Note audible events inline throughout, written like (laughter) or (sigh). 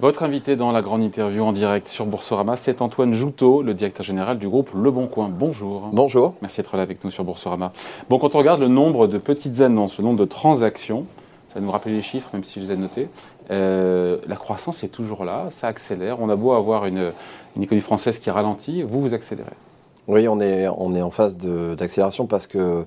Votre invité dans la grande interview en direct sur Boursorama, c'est Antoine Joutot, le directeur général du groupe Le Bon Coin. Bonjour. Bonjour. Merci d'être là avec nous sur Boursorama. Bon, quand on regarde le nombre de petites annonces, le nombre de transactions, ça nous rappelle les chiffres, même si je les ai notés, euh, la croissance est toujours là, ça accélère. On a beau avoir une, une économie française qui ralentit, vous, vous accélérez. Oui, on est, on est en phase d'accélération parce que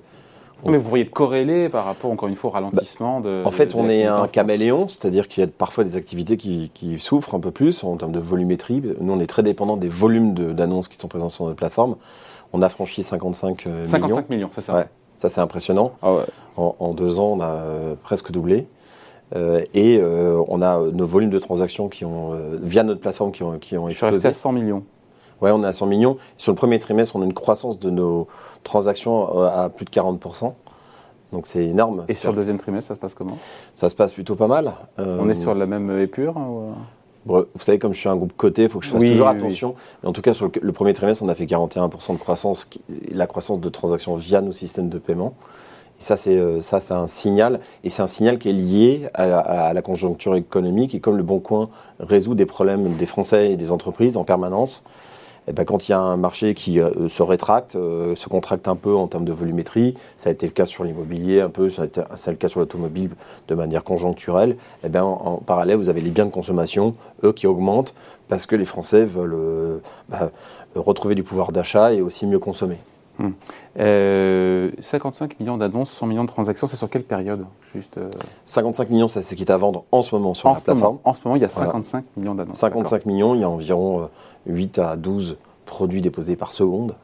mais vous pourriez être corrélé par rapport, encore une fois, au ralentissement de. En fait, on est un caméléon, c'est-à-dire qu'il y a parfois des activités qui, souffrent un peu plus en termes de volumétrie. Nous, on est très dépendant des volumes d'annonces qui sont présents sur notre plateforme. On a franchi 55 millions. 55 millions, c'est ça ouais, Ça, c'est impressionnant. Ah en, deux ans, on a euh, presque doublé. Euh, et euh, on a nos volumes de transactions qui ont, via notre plateforme qui ont, qui ont explosé. Sur 100 millions. Oui, on est à 100 millions. Sur le premier trimestre, on a une croissance de nos transactions euh, à plus de 40%. Donc c'est énorme. Et sur le deuxième trimestre, ça se passe comment? Ça se passe plutôt pas mal. Euh, on est sur la même épure hein, Vous savez, comme je suis un groupe coté, il faut que je fasse toujours attention. Mais en tout cas, sur le, premier trimestre, on a fait 41% de croissance, la croissance de transactions via nos systèmes de paiement. Et ça, c'est euh, ça, c'est un signal, et c'est un signal qui est lié à, à, la conjoncture économique. Et comme le Bon Coin résout des problèmes des Français et des entreprises en permanence, eh ben, quand il y a un marché qui euh, se rétracte, euh, se contracte un peu en termes de volumétrie, ça a été le cas sur l'immobilier un peu, ça a été le cas sur l'automobile de manière conjoncturelle, eh ben, en, parallèle, vous avez les biens de consommation, eux, qui augmentent parce que les Français veulent euh, bah, retrouver du pouvoir d'achat et aussi mieux consommer. 55 hmm. millions d'annonces, 100 millions de transactions, c'est sur quelle période Juste, 55 millions, ça c'est qui est à vendre en ce moment sur la plateforme. en ce moment, il y a 55 millions d'annonces. 55 millions, il y a environ 8 à 12 produits déposés par seconde.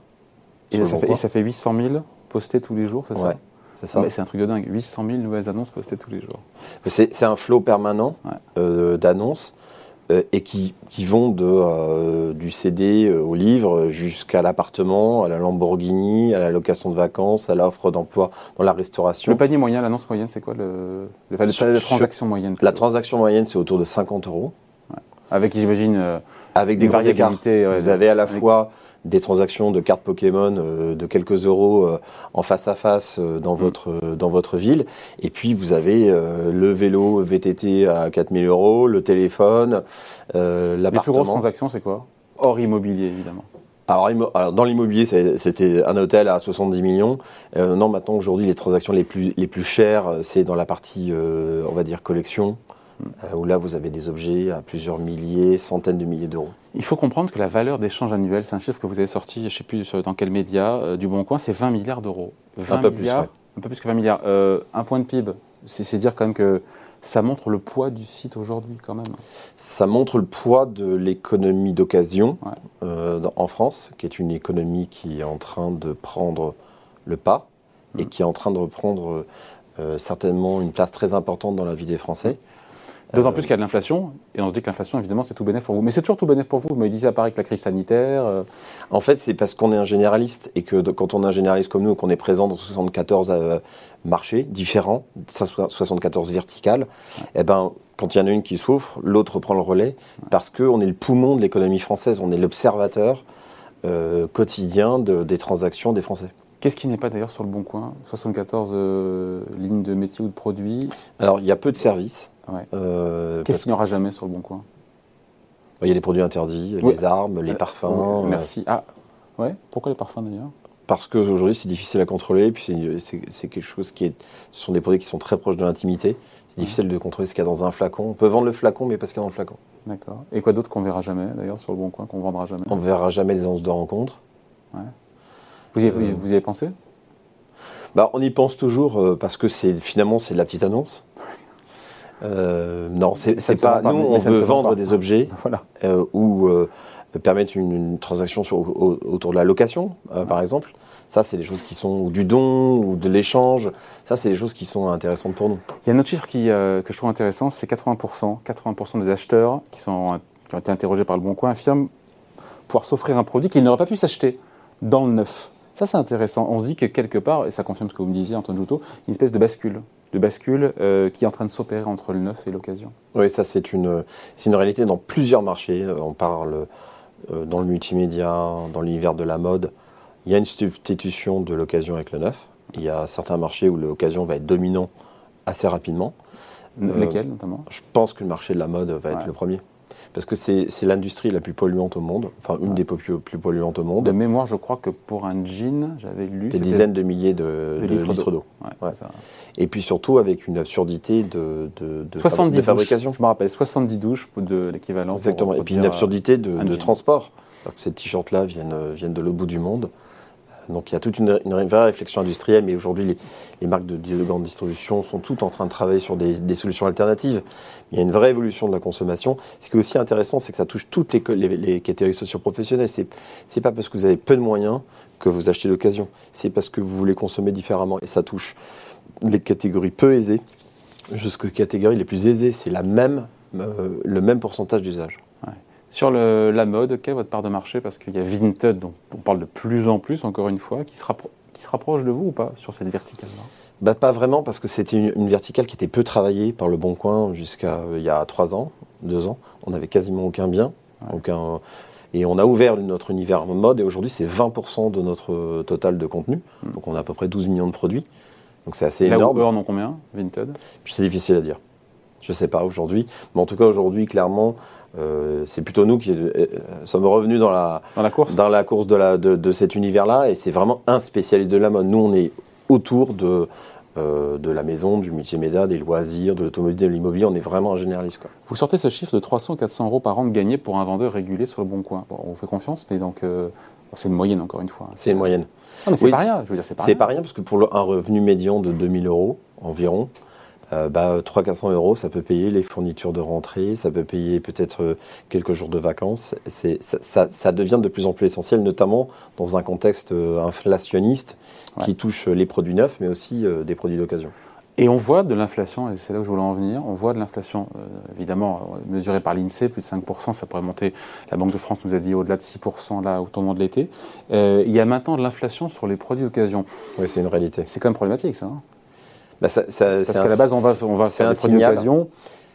Et ça, fait, ça, fait, 800 000 postés tous les jours, c'est ça c'est ça. C'est un truc de dingue. 800 000 nouvelles annonces postées tous les jours. C'est un flot permanent euh, d'annonces euh, et qui, qui, vont de, euh, du CD au livre jusqu'à l'appartement, à la Lamborghini, à la location de vacances, à l'offre d'emploi dans la restauration. Le panier moyen, l'annonce moyenne, c'est quoi le, le, la transaction moyenne La transaction moyenne, c'est autour de 50 euros. Avec, j'imagine, avec des variabilités. Vous avez à la fois des transactions de cartes Pokémon euh, de quelques euros euh, en face à face euh, dans, mm. votre, dans votre ville. Et puis vous avez le vélo VTT à 4000 euros, le téléphone, l'appartement. Les plus grosses transactions, c'est quoi? Hors immobilier, évidemment. Alors, dans l'immobilier, c'était un hôtel à 70 millions. non, maintenant, aujourd'hui, les transactions les plus, les plus chères, c'est dans la partie, on va dire, collection, euh, où là vous avez des objets à plusieurs milliers, centaines de milliers d'euros. Il faut comprendre que la valeur d'échange annuel, c'est un chiffre que vous avez sorti, je ne sais plus dans quel média, euh, du Bon Coin, c'est 20 milliards d'euros. Un peu plus, Un peu plus que 20 milliards. Euh, un point de PIB, c'est dire quand même que ça montre le poids du site aujourd'hui quand même. Ça montre le poids de l'économie d'occasion en France, qui est une économie qui est en train de prendre le pas et mm. qui est en train de reprendre certainement une place très importante dans la vie des Français. D'autant plus qu'il y a de l'inflation, et on se dit que l'inflation, évidemment, c'est tout bénéf pour vous. Mais c'est toujours tout bénéf pour vous. Vous me disiez à Paris que la crise sanitaire. Euh, en fait, c'est parce qu'on est un généraliste, et que quand on est un généraliste comme nous, qu'on est présent dans 74 euh, marchés différents, 74 verticales, et eh ben, quand il y en a une qui souffre, l'autre prend le relais, parce qu'on est le poumon de l'économie française, on est l'observateur euh, quotidien des transactions des Français. Qu'est-ce qui n'est pas d'ailleurs sur le bon coin? 74 lignes de métiers ou de produits? Alors, il y a peu de services. Euh, Qu'est-ce qu'il n'y aura jamais sur le bon coin? Il y a les produits interdits, les armes, les euh, parfums. Euh, merci. Ah, ouais. Pourquoi les parfums d'ailleurs? Parce qu'aujourd'hui c'est difficile à contrôler, puis c'est quelque chose qui est. Ce sont des produits qui sont très proches de l'intimité. C'est difficile de contrôler ce qu'il y a dans un flacon. On peut vendre le flacon, mais pas ce qu'il y a dans le flacon. D'accord. Et quoi d'autre qu'on verra jamais d'ailleurs sur le bon coin, qu'on vendra jamais? On verra jamais les annonces de rencontre. Ouais. Vous y, avez, vous y avez pensé? Bah, On y pense toujours parce que finalement c'est la petite annonce. Euh, non, c'est pas. Nous, on veut vendre des objets (laughs) euh, ou euh, permettre une, transaction autour de la location, par exemple. Ça, c'est des choses qui sont du don ou de l'échange. Ça, c'est des choses qui sont intéressantes pour nous. Il y a un autre chiffre qui, que je trouve intéressant, c'est 80%. 80% des acheteurs qui, sont, qui ont été interrogés par le Bon Coin affirment pouvoir s'offrir un produit qu'ils n'auraient pas pu s'acheter dans le neuf. Ça, c'est intéressant. On se dit que quelque part, et ça confirme ce que vous me disiez, Antoine Joutot, une espèce de bascule de bascule euh, qui est en train de s'opérer entre le neuf et l'occasion. Oui, ça c'est une, une réalité dans plusieurs marchés. Euh, on parle euh, dans le multimédia, dans l'univers de la mode. Il y a une substitution de l'occasion avec le neuf. Il y a certains marchés où l'occasion va être dominant assez rapidement. Lesquels notamment? Je pense que le marché de la mode va être le premier. Parce que c'est l'industrie la plus polluante au monde, enfin une des plus, plus, polluantes au monde. De mémoire, je crois que pour un jean, j'avais lu. Des dizaines de milliers de, litres d'eau. Et puis surtout avec une absurdité de, de, 70 fabrication. je me rappelle, 70 douches de l'équivalent. Exactement. Et puis une absurdité de, transport. Alors que ces t-shirts-là viennent, viennent de l'autre bout du monde. Donc il y a toute une, vraie réflexion industrielle, mais aujourd'hui les, marques de, de, grande distribution sont toutes en train de travailler sur des, solutions alternatives. Il y a une vraie évolution de la consommation. Ce qui est aussi intéressant, c'est que ça touche toutes les, catégories socioprofessionnelles. C'est n'est pas parce que vous avez peu de moyens que vous achetez l'occasion. C'est parce que vous voulez consommer différemment. Et ça touche les catégories peu aisées jusqu'aux catégories les plus aisées. C'est la même, euh, le même pourcentage d'usage. Sur la mode, quelle est votre part de marché? Parce qu'il y a Vinted, dont on parle de plus en plus, encore une fois, qui se, qui se rapproche de vous ou pas sur cette verticale-là? Bah, Pas vraiment, parce que c'était une, verticale qui était peu travaillée par le Bon Coin jusqu'à euh, il y a trois ans, deux ans. On n'avait quasiment aucun bien. Aucun, et on a ouvert notre univers mode, et aujourd'hui, c'est 20% de notre total de contenu. Hmm. Donc on a à peu près 12 millions de produits. Donc c'est assez énorme. Là, en ont combien, Vinted? C'est difficile à dire. Je ne sais pas aujourd'hui. Mais en tout cas, aujourd'hui, clairement, euh, c'est plutôt nous qui euh, sommes revenus dans la, dans la course, dans la course de, la, de, cet univers-là. Et c'est vraiment un spécialiste de la mode. Nous, on est autour de, euh, de la maison, du multimédia, des loisirs, de l'automobile, de l'immobilier. On est vraiment un généraliste. Quoi. Vous sortez ce chiffre de 300-400 euros par an de gagné pour un vendeur régulier sur le bon coin. on vous fait confiance, mais donc c'est une moyenne encore une fois. C'est une moyenne. Non, mais c'est pas rien. Je veux dire, c'est pas, pas, rien parce que pour un revenu médian de 2000 euros environ, euh, bah, 300-400 euros, ça peut payer les fournitures de rentrée, ça peut payer peut-être euh, quelques jours de vacances. Ça, ça, ça, devient de plus en plus essentiel, notamment dans un contexte euh, inflationniste qui touche les produits neufs, mais aussi des produits d'occasion. Et on voit de l'inflation, et c'est là où je voulais en venir, on voit de l'inflation, évidemment, mesurée par l'INSEE, plus de 5%, ça pourrait monter, la Banque de France nous a dit au-delà de 6% là, au tournant de l'été. il y a maintenant de l'inflation sur les produits d'occasion. Oui, c'est une réalité. C'est quand même problématique, ça. Hein. Bah, Parce qu'à la base, on va, on va faire des produits d'occasion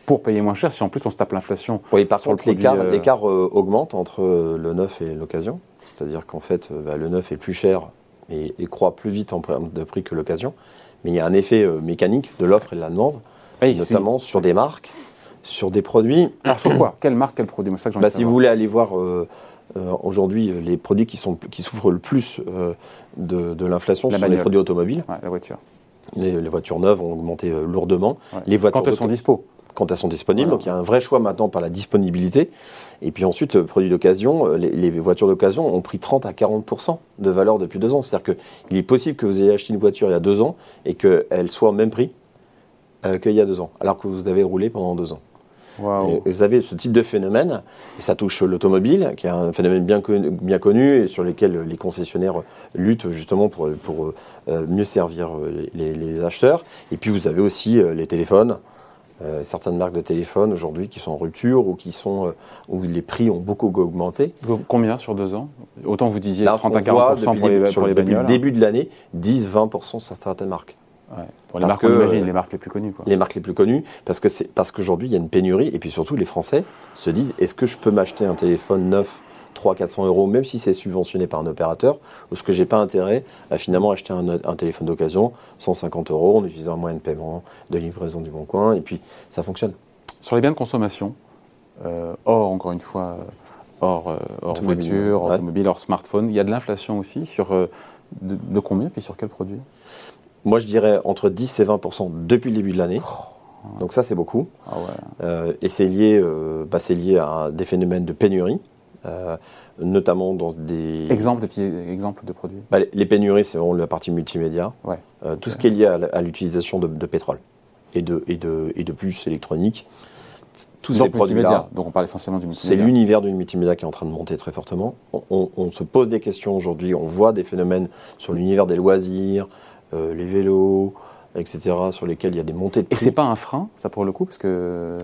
pour payer moins cher si en plus on se tape l'inflation. Oui, par contre, l'écart euh... augmente entre euh, le neuf et l'occasion. C'est-à-dire qu'en fait, euh, bah, le neuf est plus cher et, croît plus vite en de prix que l'occasion. Mais il y a un effet euh, mécanique de l'offre et de la demande, notamment sur des marques, sur des produits. (coughs) Alors sur quoi? Quelle marque, quel produit? Ça bah, Si vous voulez aller voir aujourd'hui les produits qui, sont, qui souffrent le plus de, de l'inflation, ce sont les produits automobiles. la voiture. Les, voitures neuves ont augmenté euh, lourdement. Les voitures quand elles sont dispo quand elles sont disponibles. Donc il y a un vrai choix maintenant par la disponibilité. Et puis ensuite, le produit d'occasion, euh, les, voitures d'occasion ont pris 30 à 40% de valeur depuis deux ans. C'est-à-dire qu'il est possible que vous ayez acheté une voiture il y a deux ans et qu'elle soit au même prix euh, qu'il y a deux ans, alors que vous avez roulé pendant deux ans vous avez ce type de phénomène, et ça touche l'automobile, qui est un phénomène bien connu, bien connu et sur lequel les concessionnaires luttent justement pour, pour euh, mieux servir euh, les, acheteurs. Et puis vous avez aussi euh, les téléphones. certaines marques de téléphones aujourd'hui qui sont en rupture ou qui sont où les prix ont beaucoup augmenté. Combien sur deux ans? Autant vous disiez 30 à 40 pour, les, pour les Depuis le début de l'année, 10-20% sur certaines marques les marques, les marques les plus connues. Les marques les plus connues, parce que c'est parce qu'aujourd'hui il y a une pénurie et puis surtout les Français se disent est-ce que je peux m'acheter un téléphone neuf 300-400 euros, même si c'est subventionné par un opérateur, ou est-ce que j'ai pas intérêt à finalement acheter un, téléphone d'occasion 150 euros en utilisant un moyen de paiement, de livraison du bon coin, et puis ça fonctionne. Sur les biens de consommation, euh, hors encore une fois, hors, euh, hors voiture, automobile, hors smartphone, il y a de l'inflation aussi sur euh, de, de, combien puis sur quels produits moi, je dirais entre 10 et 20 depuis le début de l'année. Oh, Donc ça, c'est beaucoup. Ah euh, et c'est lié, euh, bah, lié à des phénomènes de pénurie, euh, notamment dans des... Exemples de, exemples de produits bah, Les pénuries, c'est vraiment la partie multimédia. tout ce qui est lié à, l'utilisation de, pétrole et de, et, de, et de puces électroniques. Tous ces produits-là. Donc on parle essentiellement du multimédia. C'est l'univers du multimédia qui est en train de monter très fortement. On, on se pose des questions aujourd'hui, on voit des phénomènes sur l'univers des loisirs, euh, les vélos, etc., sur lesquels il y a des montées de prix. Et c'est pas un frein, ça pour le coup, parce que.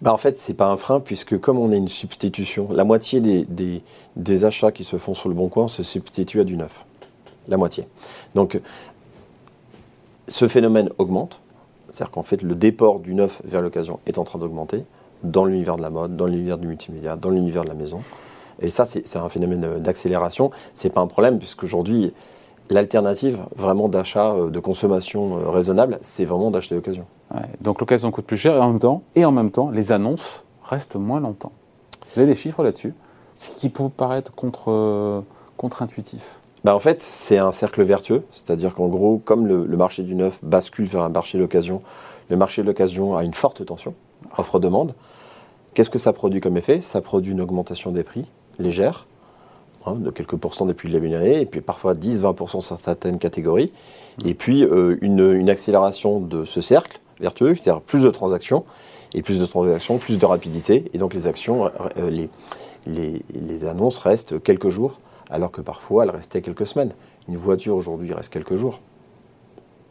Bah en fait, c'est pas un frein puisque comme on est une substitution, la moitié des, des, achats qui se font sur le bon coin se substituent à du neuf. La moitié. Donc, ce phénomène augmente. C'est-à-dire qu'en fait, le déport du neuf vers l'occasion est en train d'augmenter dans l'univers de la mode, dans l'univers du multimédia, dans l'univers de la maison. Et ça, c'est un phénomène d'accélération. C'est pas un problème puisqu'aujourd'hui, L'alternative vraiment d'achat, euh, de consommation euh, raisonnable, c'est vraiment d'acheter d'occasion. donc l'occasion coûte plus cher et en même temps, et en même temps, les annonces restent moins longtemps. Vous avez des chiffres là-dessus? Ce qui peut paraître contre, contre-intuitif. Bah en fait, c'est un cercle vertueux, c'est-à-dire qu'en gros, comme le, marché du neuf bascule vers un marché de l'occasion, le marché de l'occasion a une forte tension, offre-demande. Qu'est-ce que ça produit comme effet? Ça produit une augmentation des prix légère, hein, de quelques pourcents depuis le début de l'année, et puis parfois 10-20% sur certaines catégories, et puis euh, une, accélération de ce cercle vertueux, c'est-à-dire plus de transactions, et plus de transactions, plus de rapidité, et donc les actions, euh, les, les, les annonces restent quelques jours alors que parfois elle restait quelques semaines. Une voiture aujourd'hui reste quelques jours.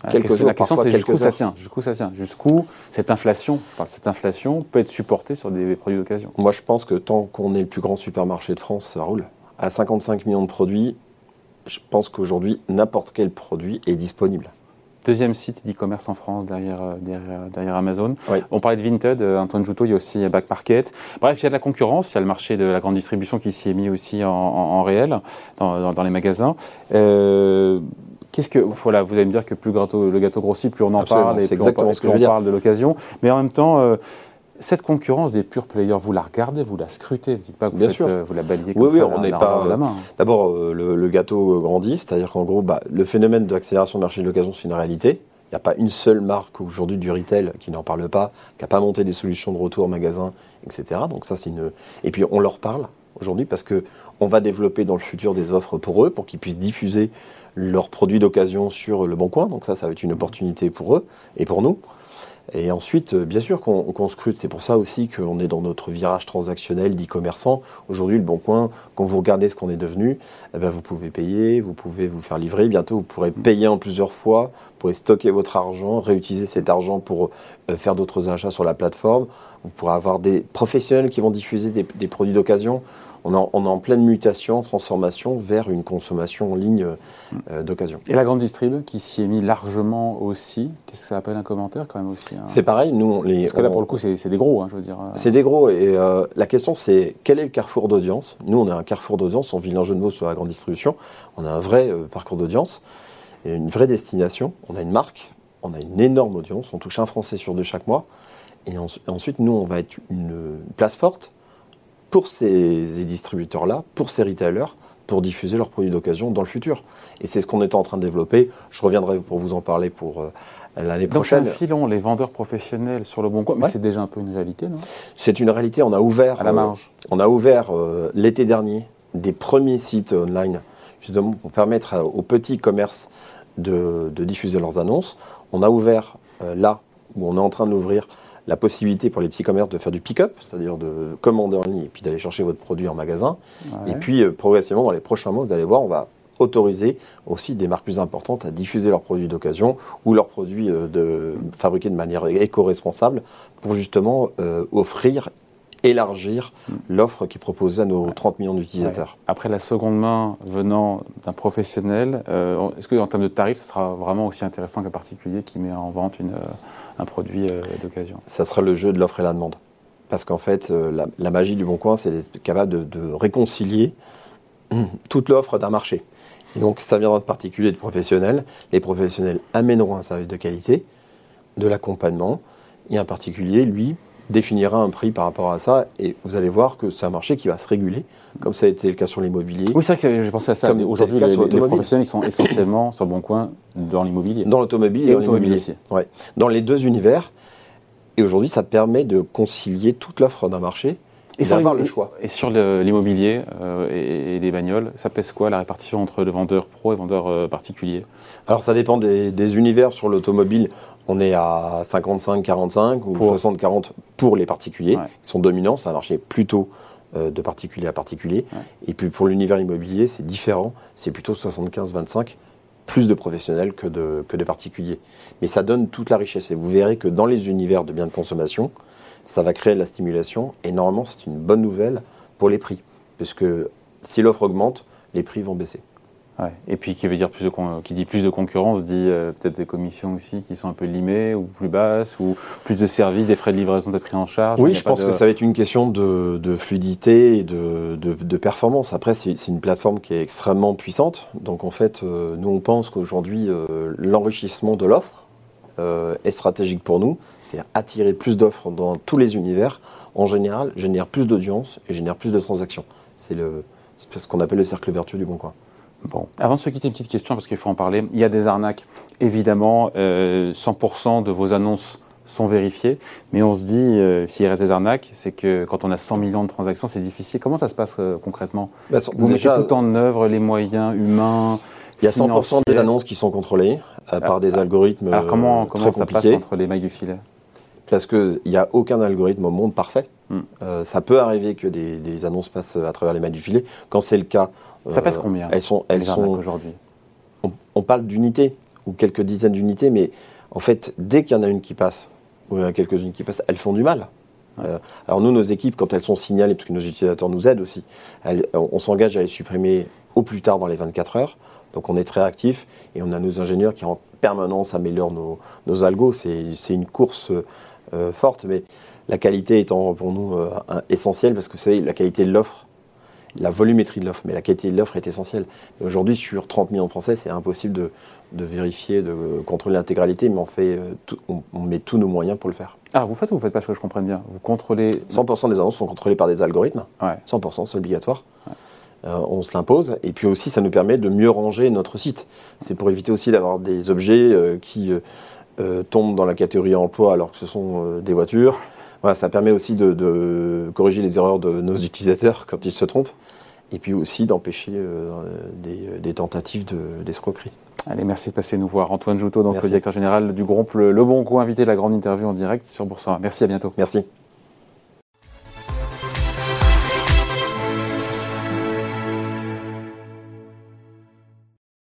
Ah, quelques jours, la question c'est jusqu'où ça tient. Jusqu'où ça tient. Jusqu'où cette inflation, je parle de cette inflation, peut être supportée sur des produits d'occasion. Moi, je pense que tant qu'on est le plus grand supermarché de France, ça roule. À 55 millions de produits, je pense qu'aujourd'hui, n'importe quel produit est disponible deuxième site d'e-commerce en France derrière, euh, euh, derrière, Amazon. On parlait de Vinted, euh, Antoine Joutot, il y a aussi Back Market. Bref, il y a de la concurrence, il y a le marché de la grande distribution qui s'y est mis aussi en, réel, dans, les magasins. Qu'est-ce que voilà, vous allez me dire que plus le gâteau grossit, plus on en parle et plus on, ce que on parle de l'occasion. Mais en même temps, cette concurrence des purs players, vous la regardez, vous la scrutez, vous dites pas que vous, Bien sûr. vous la balayez comme oui, ça, oui, on n'est pas. D'abord, euh, le, gâteau grandit, c'est-à-dire qu'en gros, bah, le phénomène de l'accélération du marché de l'occasion, c'est une réalité. Il n'y a pas une seule marque aujourd'hui du retail qui n'en parle pas, qui n'a pas monté des solutions de retour magasin, etc. Donc ça, c'est une. Et puis on leur parle aujourd'hui parce que on va développer dans le futur des offres pour eux, pour qu'ils puissent diffuser leurs produits d'occasion sur le bon coin. Donc ça, ça va être une opportunité pour eux et pour nous. Et ensuite, euh, bien sûr qu'on scrute. C'est pour ça aussi qu'on est dans notre virage transactionnel d'e-commerçant. Aujourd'hui, le Bon Coin, quand vous regardez ce qu'on est devenu, eh ben, vous pouvez payer, vous pouvez vous faire livrer. Bientôt, vous pourrez payer en plusieurs fois, vous pourrez stocker votre argent, réutiliser cet argent pour euh, faire d'autres achats sur la plateforme. Vous pourrez avoir des professionnels qui vont diffuser des produits d'occasion on, est en pleine mutation, transformation vers une consommation en ligne euh, d'occasion. Et la grande distrib qui s'y est mis largement aussi, qu'est-ce que ça appelle un commentaire quand même aussi hein? C'est pareil, nous les. Parce que là pour le coup c'est des gros, hein, je veux dire. Euh. C'est des gros et euh, la question c'est quel est le carrefour d'audience? Nous on a un carrefour d'audience, on vit jeu de mots sur la grande distribution, on a un vrai parcours d'audience, une vraie destination, on a une marque, on a une énorme audience, on touche un Français sur deux chaque mois. Et ensuite, nous, on va être une place forte pour ces distributeurs-là, pour ces retailers, pour diffuser leurs produits d'occasion dans le futur. Et c'est ce qu'on est en train de développer. Je reviendrai pour vous en parler pour euh, l'année prochaine. Donc filon les vendeurs professionnels sur le bon coin, mais c'est déjà un peu une réalité, non? C'est une réalité. On a ouvert, à la marge. Euh, on a ouvert euh, l'été dernier des premiers sites online, justement pour permettre aux petits commerces de, de, diffuser leurs annonces. On a ouvert là où on est en train d'ouvrir la possibilité pour les petits commerces de faire du pick-up, c'est-à-dire de commander en ligne et puis d'aller chercher votre produit en magasin. Et puis euh, progressivement, dans les prochains mois, vous allez voir, on va autoriser aussi des marques plus importantes à diffuser leurs produits d'occasion ou leurs produits euh, de, fabriqués de manière éco-responsable pour justement euh, offrir élargir l'offre qui est proposée à nos 30 millions d'utilisateurs. Après la seconde main venant d'un professionnel, est-ce qu'en termes de tarifs, ce sera vraiment aussi intéressant qu'un particulier qui met en vente une, un produit euh, d'occasion? Ça sera le jeu de l'offre et la demande. Parce qu'en fait, euh, la, magie du Bon Coin, c'est d'être capable de, réconcilier (clears throat) toute l'offre d'un marché. Et donc, ça viendra de particuliers et de professionnels. Les professionnels amèneront un service de qualité, de l'accompagnement, et un particulier, lui, définira un prix par rapport à ça et vous allez voir que c'est un marché qui va se réguler, comme ça a été le cas sur l'immobilier. Oui, c'est vrai que j'ai pensé à ça. Aujourd'hui, les, les, professionnels ils sont (coughs) essentiellement sur le bon coin dans l'immobilier. Dans l'automobile et, dans l'immobilier. Ouais. Dans les deux univers. Et aujourd'hui, ça permet de concilier toute l'offre d'un marché et d'avoir le choix. Et sur l'immobilier euh, et, les bagnoles, ça pèse quoi la répartition entre le vendeur pro et le vendeur euh, particulier? Alors ça dépend des, des univers. Sur l'automobile, on est à 55-45 ou 60-40 pour les particuliers. Ils sont dominants, c'est un marché plutôt euh, de particulier à particulier. Et puis pour l'univers immobilier, c'est différent, c'est plutôt 75-25, plus de professionnels que de, que de particuliers. Mais ça donne toute la richesse. Et vous verrez que dans les univers de biens de consommation, ça va créer de la stimulation. Et normalement, c'est une bonne nouvelle pour les prix. Puisque si l'offre augmente, les prix vont baisser. Et puis qui veut dire plus de qui dit plus de concurrence dit euh, peut-être des commissions aussi qui sont un peu limées ou plus basses ou plus de services, des frais de livraison d'être pris en charge. Oui, je pense que ça va être une question de, fluidité et de, performance. Après, c'est une plateforme qui est extrêmement puissante. Donc en fait, euh, nous on pense qu'aujourd'hui euh, l'enrichissement de l'offre est stratégique pour nous. c'est-à-dire attirer plus d'offres dans tous les univers, en général, génère plus d'audience et génère plus de transactions. C'est ce qu'on appelle le cercle vertueux du bon coin. Bon, avant de se quitter, une petite question parce qu'il faut en parler. Il y a des arnaques, évidemment. 100% euh, de vos annonces sont vérifiées, mais on se dit, euh, s'il reste des arnaques, c'est que quand on a 100 millions de transactions, c'est difficile. Comment ça se passe euh, concrètement bah, Vous mettez tout en œuvre les moyens humains Il y a 100% des annonces qui sont contrôlées par des algorithmes alors comment, comment ça passe entre les mailles du filet Parce qu'il n'y a aucun algorithme au monde parfait. Hmm. ça peut arriver que des, des, annonces passent à travers les mailles du filet. Quand c'est le cas, ça passe combien Elles sont, elles sont aujourd'hui? On, parle d'unités ou quelques dizaines d'unités, mais en fait, dès qu'il y en a une qui passe, ou il y en a quelques-unes qui passent, elles font du mal. Euh, alors nous, nos équipes, quand elles sont signalées, parce que nos utilisateurs nous aident aussi, on s'engage à les supprimer au plus tard dans les 24 heures. Donc on est très actif et on a nos ingénieurs qui en permanence améliorent nos, nos algos. C'est une course euh, forte, mais la qualité étant pour nous euh, essentielle parce que vous savez, la qualité de l'offre, la volumétrie de l'offre, mais la qualité de l'offre est essentielle. Aujourd'hui, sur 30 millions de Français, c'est impossible de, vérifier, de contrôler l'intégralité, mais on, fait, euh, on, met tous nos moyens pour le faire. Alors, ah, vous faites ou vous faites pas ce que je comprenne bien? Vous contrôlez 100% des annonces sont contrôlées par des algorithmes. 100%, c'est obligatoire. Euh, on se l'impose. Et puis aussi, ça nous permet de mieux ranger notre site. C'est pour éviter aussi d'avoir des objets euh, qui tombent dans la catégorie emploi alors que ce sont des voitures. Voilà, ça permet aussi de, corriger les erreurs de nos (laughs) utilisateurs quand ils se trompent, et puis aussi d'empêcher euh, des, tentatives d'escroquerie. Allez, merci de passer nous voir. Antoine Joutot, donc le directeur général du groupe Le, Bon Coup, invité de la grande interview en direct sur Boursorama. Merci, à bientôt. Merci.